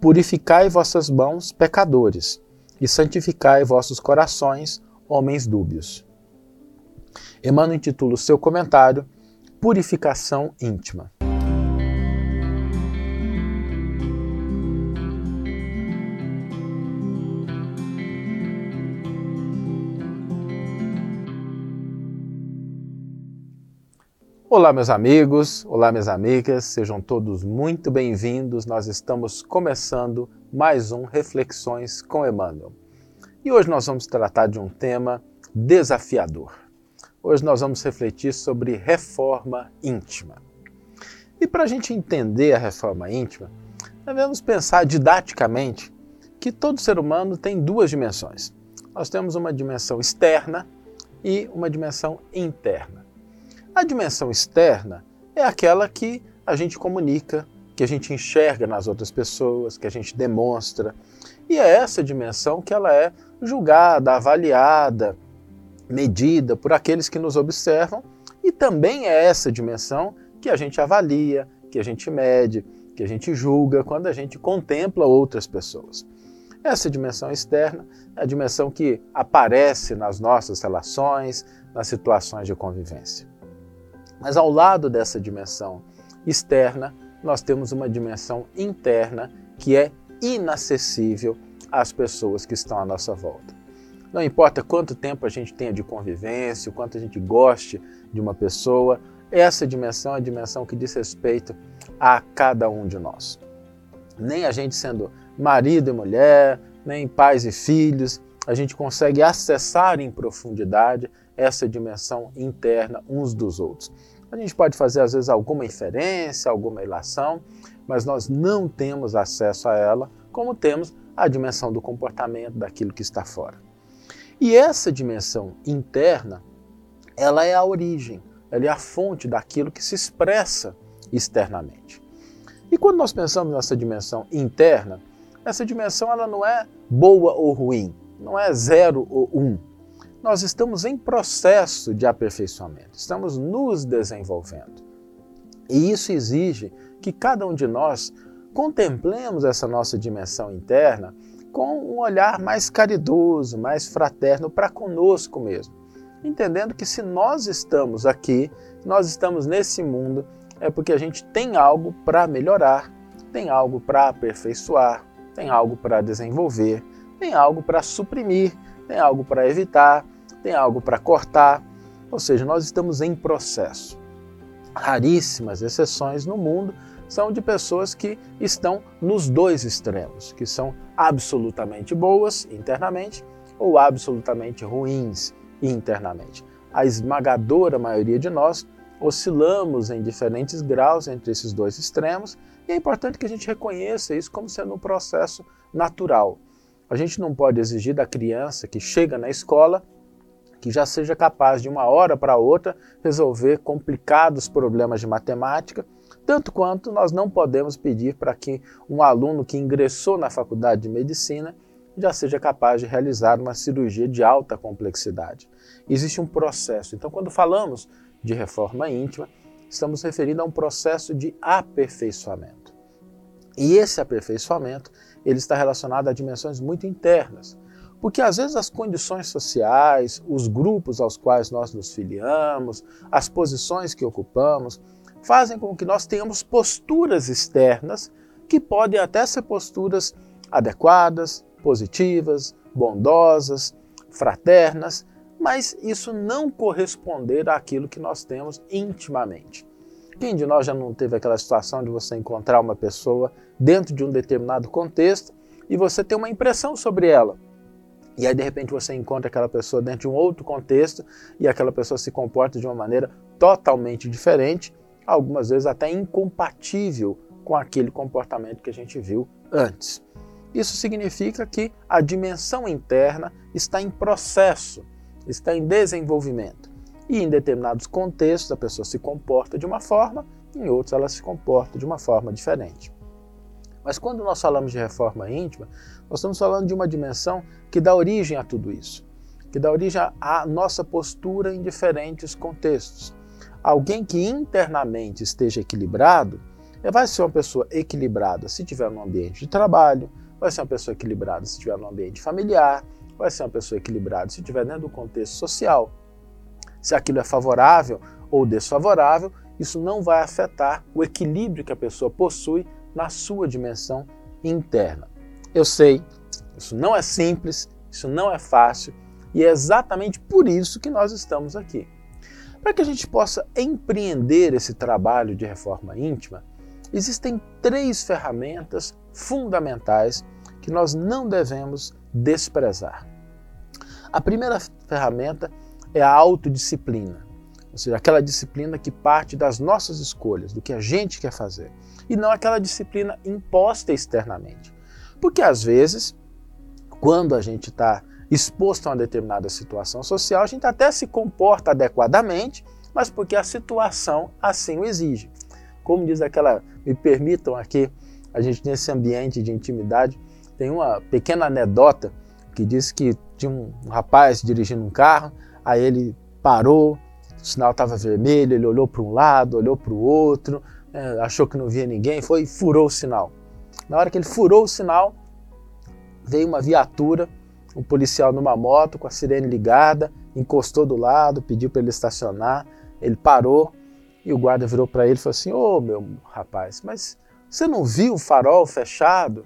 Purificai vossas mãos, pecadores, e santificai vossos corações, homens dúbios. Emmanuel intitula o seu comentário Purificação íntima. Olá, meus amigos, olá, minhas amigas, sejam todos muito bem-vindos. Nós estamos começando mais um Reflexões com Emmanuel. E hoje nós vamos tratar de um tema desafiador. Hoje nós vamos refletir sobre reforma íntima. E para a gente entender a reforma íntima, devemos pensar didaticamente que todo ser humano tem duas dimensões. Nós temos uma dimensão externa e uma dimensão interna. A dimensão externa é aquela que a gente comunica, que a gente enxerga nas outras pessoas, que a gente demonstra. E é essa dimensão que ela é julgada, avaliada, medida por aqueles que nos observam, e também é essa dimensão que a gente avalia, que a gente mede, que a gente julga quando a gente contempla outras pessoas. Essa dimensão externa é a dimensão que aparece nas nossas relações, nas situações de convivência. Mas ao lado dessa dimensão externa, nós temos uma dimensão interna que é inacessível às pessoas que estão à nossa volta. Não importa quanto tempo a gente tenha de convivência, o quanto a gente goste de uma pessoa, essa dimensão é a dimensão que diz respeito a cada um de nós. Nem a gente sendo marido e mulher, nem pais e filhos, a gente consegue acessar em profundidade essa dimensão interna uns dos outros. A gente pode fazer, às vezes, alguma inferência, alguma ilação, mas nós não temos acesso a ela, como temos a dimensão do comportamento, daquilo que está fora. E essa dimensão interna, ela é a origem, ela é a fonte daquilo que se expressa externamente. E quando nós pensamos nessa dimensão interna, essa dimensão ela não é boa ou ruim, não é zero ou um nós estamos em processo de aperfeiçoamento, estamos nos desenvolvendo. E isso exige que cada um de nós contemplemos essa nossa dimensão interna com um olhar mais caridoso, mais fraterno para conosco mesmo, entendendo que se nós estamos aqui, nós estamos nesse mundo, é porque a gente tem algo para melhorar, tem algo para aperfeiçoar, tem algo para desenvolver, tem algo para suprimir, tem algo para evitar, tem algo para cortar, ou seja, nós estamos em processo. Raríssimas exceções no mundo são de pessoas que estão nos dois extremos, que são absolutamente boas internamente ou absolutamente ruins internamente. A esmagadora maioria de nós oscilamos em diferentes graus entre esses dois extremos e é importante que a gente reconheça isso como sendo um processo natural. A gente não pode exigir da criança que chega na escola que já seja capaz de uma hora para outra resolver complicados problemas de matemática, tanto quanto nós não podemos pedir para que um aluno que ingressou na faculdade de medicina já seja capaz de realizar uma cirurgia de alta complexidade. Existe um processo. Então, quando falamos de reforma íntima, estamos referindo a um processo de aperfeiçoamento. E esse aperfeiçoamento ele está relacionado a dimensões muito internas. Porque às vezes as condições sociais, os grupos aos quais nós nos filiamos, as posições que ocupamos, fazem com que nós tenhamos posturas externas que podem até ser posturas adequadas, positivas, bondosas, fraternas, mas isso não corresponder àquilo que nós temos intimamente. Quem de nós já não teve aquela situação de você encontrar uma pessoa dentro de um determinado contexto e você ter uma impressão sobre ela? E aí, de repente, você encontra aquela pessoa dentro de um outro contexto e aquela pessoa se comporta de uma maneira totalmente diferente, algumas vezes até incompatível com aquele comportamento que a gente viu antes. Isso significa que a dimensão interna está em processo, está em desenvolvimento. E em determinados contextos a pessoa se comporta de uma forma, em outros ela se comporta de uma forma diferente. Mas quando nós falamos de reforma íntima, nós estamos falando de uma dimensão que dá origem a tudo isso, que dá origem à nossa postura em diferentes contextos. Alguém que internamente esteja equilibrado, vai ser uma pessoa equilibrada se tiver no ambiente de trabalho, vai ser uma pessoa equilibrada se estiver no ambiente familiar, vai ser uma pessoa equilibrada se estiver dentro do contexto social. Se aquilo é favorável ou desfavorável, isso não vai afetar o equilíbrio que a pessoa possui na sua dimensão interna. Eu sei, isso não é simples, isso não é fácil e é exatamente por isso que nós estamos aqui. Para que a gente possa empreender esse trabalho de reforma íntima, existem três ferramentas fundamentais que nós não devemos desprezar. A primeira ferramenta é a autodisciplina, ou seja, aquela disciplina que parte das nossas escolhas, do que a gente quer fazer, e não aquela disciplina imposta externamente. Porque às vezes, quando a gente está exposto a uma determinada situação social, a gente até se comporta adequadamente, mas porque a situação assim o exige. Como diz aquela, me permitam aqui, a gente nesse ambiente de intimidade, tem uma pequena anedota que diz que tinha um rapaz dirigindo um carro, aí ele parou, o sinal estava vermelho, ele olhou para um lado, olhou para o outro, é, achou que não via ninguém, foi e furou o sinal. Na hora que ele furou o sinal, veio uma viatura, um policial numa moto com a sirene ligada, encostou do lado, pediu para ele estacionar, ele parou e o guarda virou para ele e falou assim: Ô oh, meu rapaz, mas você não viu o farol fechado?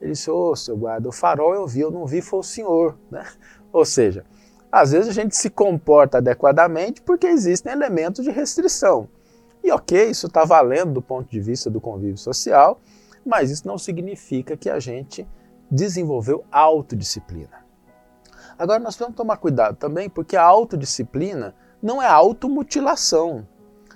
Ele disse: Ô oh, seu guarda, o farol eu vi, eu não vi foi o senhor. Né? Ou seja, às vezes a gente se comporta adequadamente porque existem elementos de restrição. E ok, isso está valendo do ponto de vista do convívio social, mas isso não significa que a gente desenvolveu autodisciplina. Agora nós precisamos tomar cuidado também, porque a autodisciplina não é automutilação,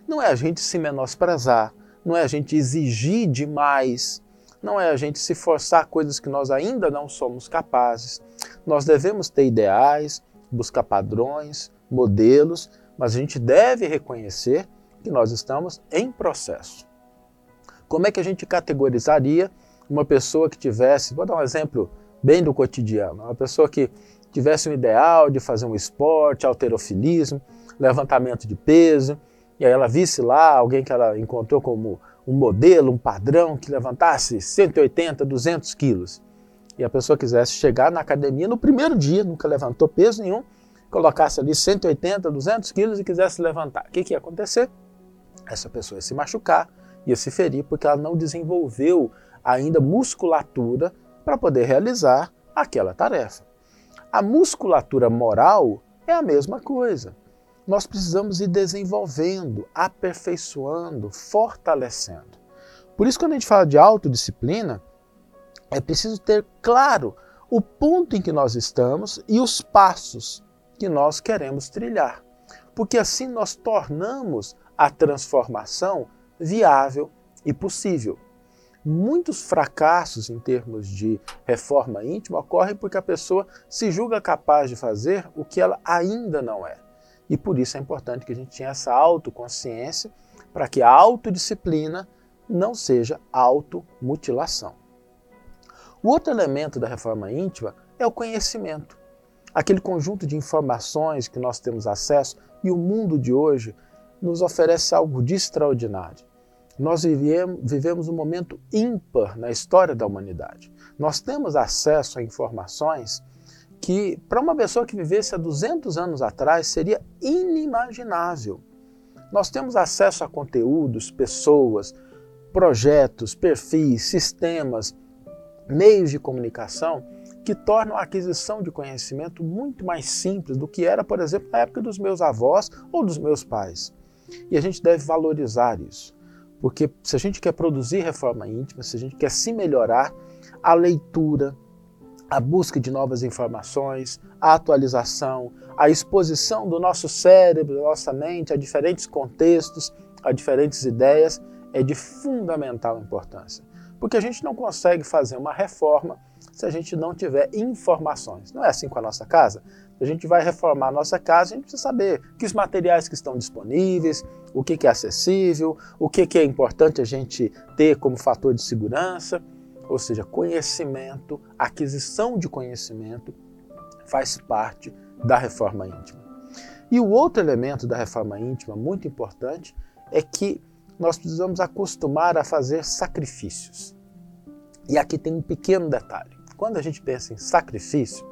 não é a gente se menosprezar, não é a gente exigir demais, não é a gente se forçar coisas que nós ainda não somos capazes. Nós devemos ter ideais, buscar padrões, modelos, mas a gente deve reconhecer que nós estamos em processo. Como é que a gente categorizaria uma pessoa que tivesse, vou dar um exemplo bem do cotidiano, uma pessoa que tivesse um ideal de fazer um esporte, alterofilismo, levantamento de peso, e aí ela visse lá alguém que ela encontrou como um modelo, um padrão que levantasse 180, 200 quilos. E a pessoa quisesse chegar na academia no primeiro dia, nunca levantou peso nenhum, colocasse ali 180, 200 quilos e quisesse levantar. O que, que ia acontecer? Essa pessoa ia se machucar, ia se ferir, porque ela não desenvolveu ainda musculatura para poder realizar aquela tarefa. A musculatura moral é a mesma coisa. Nós precisamos ir desenvolvendo, aperfeiçoando, fortalecendo. Por isso, quando a gente fala de autodisciplina, é preciso ter claro o ponto em que nós estamos e os passos que nós queremos trilhar. Porque assim nós tornamos a transformação viável e possível. Muitos fracassos em termos de reforma íntima ocorrem porque a pessoa se julga capaz de fazer o que ela ainda não é. E por isso é importante que a gente tenha essa autoconsciência para que a autodisciplina não seja automutilação. O outro elemento da reforma íntima é o conhecimento. Aquele conjunto de informações que nós temos acesso e o mundo de hoje nos oferece algo de extraordinário. Nós vivemos um momento ímpar na história da humanidade. Nós temos acesso a informações que, para uma pessoa que vivesse há 200 anos atrás, seria inimaginável. Nós temos acesso a conteúdos, pessoas, projetos, perfis, sistemas, meios de comunicação que tornam a aquisição de conhecimento muito mais simples do que era, por exemplo, na época dos meus avós ou dos meus pais. E a gente deve valorizar isso. Porque se a gente quer produzir reforma íntima, se a gente quer se melhorar, a leitura, a busca de novas informações, a atualização, a exposição do nosso cérebro, da nossa mente a diferentes contextos, a diferentes ideias, é de fundamental importância. Porque a gente não consegue fazer uma reforma se a gente não tiver informações. Não é assim com a nossa casa? A gente vai reformar a nossa casa, a gente precisa saber que os materiais que estão disponíveis, o que, é acessível, o que, que é importante a gente ter como fator de segurança. Ou seja, conhecimento, aquisição de conhecimento faz parte da reforma íntima. E o outro elemento da reforma íntima muito importante é que nós precisamos acostumar a fazer sacrifícios. E aqui tem um pequeno detalhe. Quando a gente pensa em sacrifício,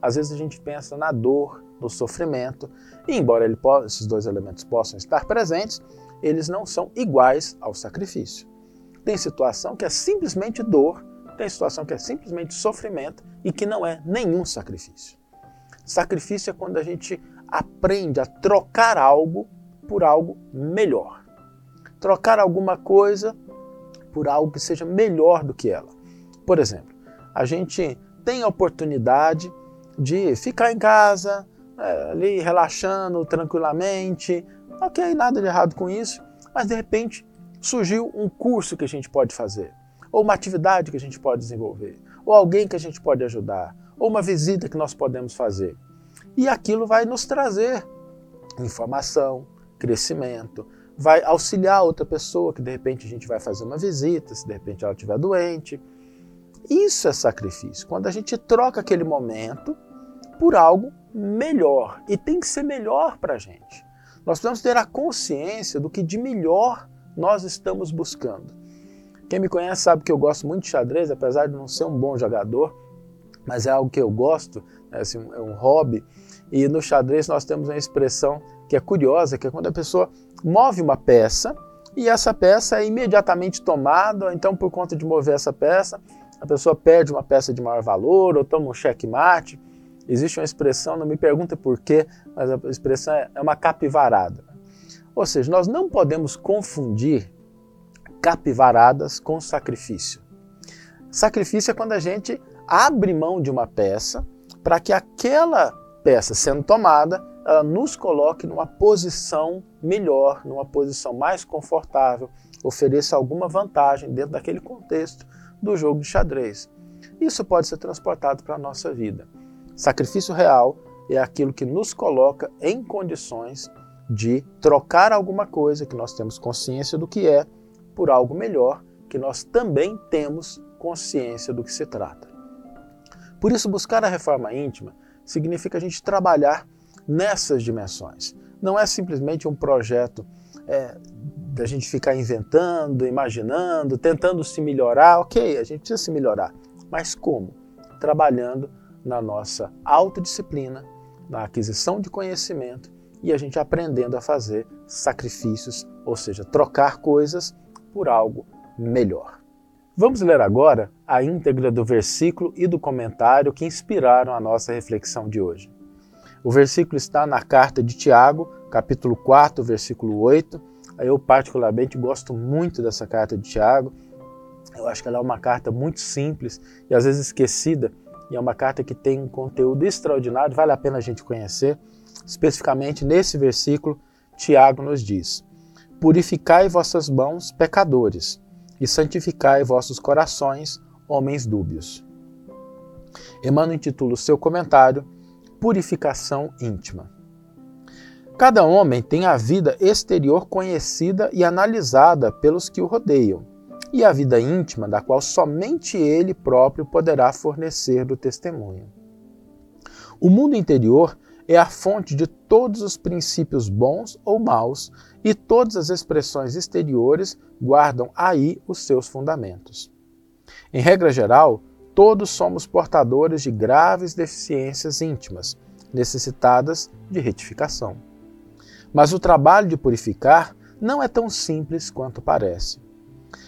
às vezes a gente pensa na dor, no sofrimento, e embora ele, esses dois elementos possam estar presentes, eles não são iguais ao sacrifício. Tem situação que é simplesmente dor, tem situação que é simplesmente sofrimento e que não é nenhum sacrifício. Sacrifício é quando a gente aprende a trocar algo por algo melhor. Trocar alguma coisa por algo que seja melhor do que ela. Por exemplo, a gente tem a oportunidade de ficar em casa, é, ali relaxando tranquilamente, ok, nada de errado com isso, mas de repente surgiu um curso que a gente pode fazer, ou uma atividade que a gente pode desenvolver, ou alguém que a gente pode ajudar, ou uma visita que nós podemos fazer. E aquilo vai nos trazer informação, crescimento, vai auxiliar outra pessoa que de repente a gente vai fazer uma visita, se de repente ela estiver doente. Isso é sacrifício. Quando a gente troca aquele momento por algo melhor. E tem que ser melhor para a gente. Nós precisamos ter a consciência do que de melhor nós estamos buscando. Quem me conhece sabe que eu gosto muito de xadrez, apesar de não ser um bom jogador, mas é algo que eu gosto, é, assim, é um hobby. E no xadrez nós temos uma expressão que é curiosa, que é quando a pessoa move uma peça e essa peça é imediatamente tomada, então por conta de mover essa peça, a pessoa perde uma peça de maior valor ou toma um checkmate. Existe uma expressão, não me pergunta por quê, mas a expressão é, é uma capivarada. Ou seja, nós não podemos confundir capivaradas com sacrifício. Sacrifício é quando a gente abre mão de uma peça para que aquela peça sendo tomada, ela nos coloque numa posição melhor, numa posição mais confortável, ofereça alguma vantagem dentro daquele contexto do jogo de xadrez. Isso pode ser transportado para a nossa vida. Sacrifício real é aquilo que nos coloca em condições de trocar alguma coisa que nós temos consciência do que é por algo melhor que nós também temos consciência do que se trata. Por isso, buscar a reforma íntima significa a gente trabalhar nessas dimensões. Não é simplesmente um projeto é, da gente ficar inventando, imaginando, tentando se melhorar. Ok, a gente precisa se melhorar, mas como? Trabalhando na nossa autodisciplina, na aquisição de conhecimento e a gente aprendendo a fazer sacrifícios, ou seja, trocar coisas por algo melhor. Vamos ler agora a íntegra do versículo e do comentário que inspiraram a nossa reflexão de hoje. O versículo está na carta de Tiago, capítulo 4, versículo 8. Eu, particularmente, gosto muito dessa carta de Tiago. Eu acho que ela é uma carta muito simples e às vezes esquecida e é uma carta que tem um conteúdo extraordinário, vale a pena a gente conhecer. Especificamente nesse versículo, Tiago nos diz: Purificai vossas mãos, pecadores, e santificai vossos corações, homens dúbios. Emmanuel intitula o seu comentário Purificação íntima. Cada homem tem a vida exterior conhecida e analisada pelos que o rodeiam e a vida íntima, da qual somente ele próprio poderá fornecer do testemunho. O mundo interior é a fonte de todos os princípios bons ou maus, e todas as expressões exteriores guardam aí os seus fundamentos. Em regra geral, todos somos portadores de graves deficiências íntimas, necessitadas de retificação. Mas o trabalho de purificar não é tão simples quanto parece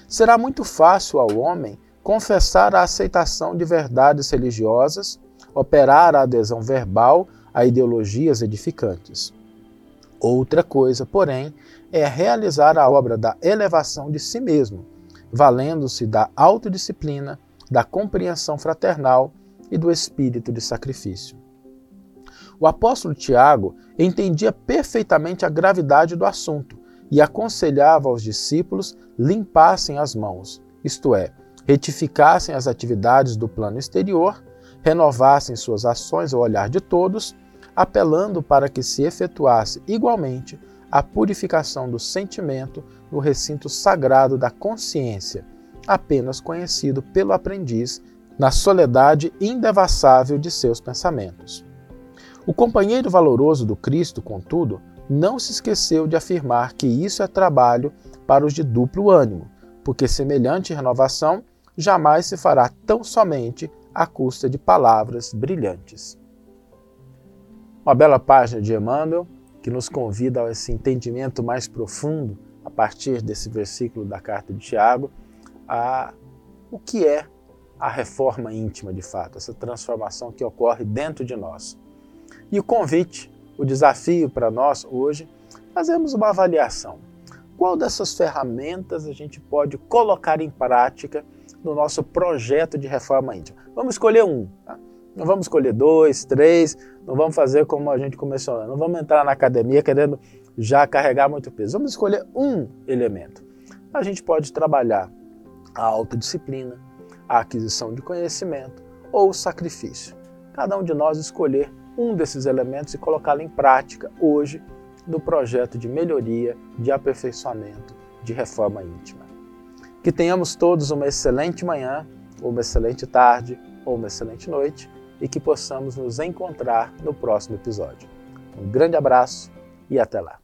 será muito fácil ao homem confessar a aceitação de verdades religiosas, operar a adesão verbal a ideologias edificantes. Outra coisa, porém, é realizar a obra da elevação de si mesmo, valendo-se da autodisciplina, da compreensão fraternal e do espírito de sacrifício. O apóstolo Tiago entendia perfeitamente a gravidade do assunto e aconselhava aos discípulos limpassem as mãos, isto é, retificassem as atividades do plano exterior, renovassem suas ações ao olhar de todos, apelando para que se efetuasse igualmente a purificação do sentimento no recinto sagrado da consciência, apenas conhecido pelo aprendiz na soledade indevassável de seus pensamentos. O companheiro valoroso do Cristo, contudo, não se esqueceu de afirmar que isso é trabalho para os de duplo ânimo, porque semelhante renovação jamais se fará tão somente à custa de palavras brilhantes. Uma bela página de Emmanuel que nos convida a esse entendimento mais profundo a partir desse versículo da carta de Tiago, a o que é a reforma íntima de fato, essa transformação que ocorre dentro de nós. E o convite, o desafio para nós hoje, fazemos uma avaliação. Qual dessas ferramentas a gente pode colocar em prática no nosso projeto de reforma íntima? Vamos escolher um. Tá? Não vamos escolher dois, três, não vamos fazer como a gente começou, não vamos entrar na academia querendo já carregar muito peso. Vamos escolher um elemento. A gente pode trabalhar a autodisciplina, a aquisição de conhecimento ou o sacrifício. Cada um de nós escolher um desses elementos e colocá-lo em prática hoje no projeto de melhoria, de aperfeiçoamento, de reforma íntima. Que tenhamos todos uma excelente manhã, uma excelente tarde, ou uma excelente noite e que possamos nos encontrar no próximo episódio. Um grande abraço e até lá!